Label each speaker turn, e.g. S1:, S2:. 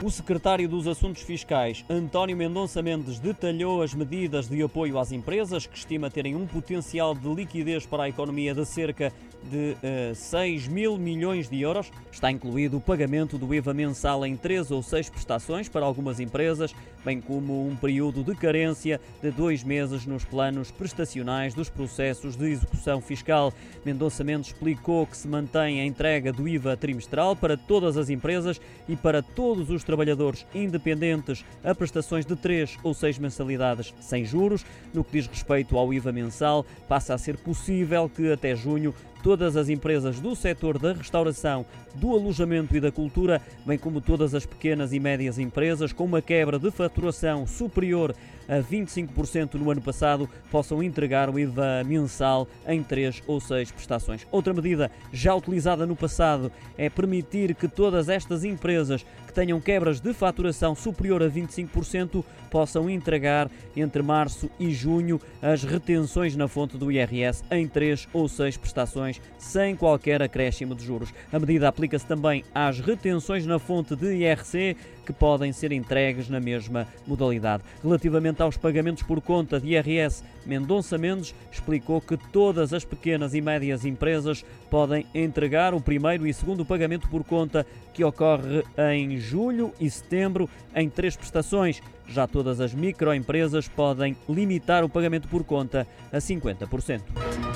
S1: O secretário dos Assuntos Fiscais, António Mendonça Mendes, detalhou as medidas de apoio às empresas, que estima terem um potencial de liquidez para a economia de cerca de uh, eh, 6 mil milhões de euros. Está incluído o pagamento do IVA mensal em três ou seis prestações para algumas empresas, bem como um período de carência de dois meses nos planos prestacionais dos processos de execução fiscal. Mendonça Mendes explicou que se mantém a entrega do IVA trimestral para todas as empresas e para todos os trabalhadores independentes a prestações de três ou seis mensalidades sem juros. No que diz respeito ao IVA mensal, passa a ser possível que até junho todas as empresas do setor da restauração, do alojamento e da cultura, bem como todas as pequenas e médias empresas com uma quebra de faturação superior a 25% no ano passado, possam entregar o IVA mensal em três ou seis prestações. Outra medida já utilizada no passado é permitir que todas estas empresas que tenham quebras de faturação superior a 25% possam entregar entre março e junho as retenções na fonte do IRS em três ou seis prestações sem qualquer acréscimo de juros. A medida aplica-se também às retenções na fonte de IRC que podem ser entregues na mesma modalidade. Relativamente aos pagamentos por conta de IRS, Mendonça Mendes explicou que todas as pequenas e médias empresas podem entregar o primeiro e segundo pagamento por conta, que ocorre em julho e setembro, em três prestações. Já todas as microempresas podem limitar o pagamento por conta a 50%.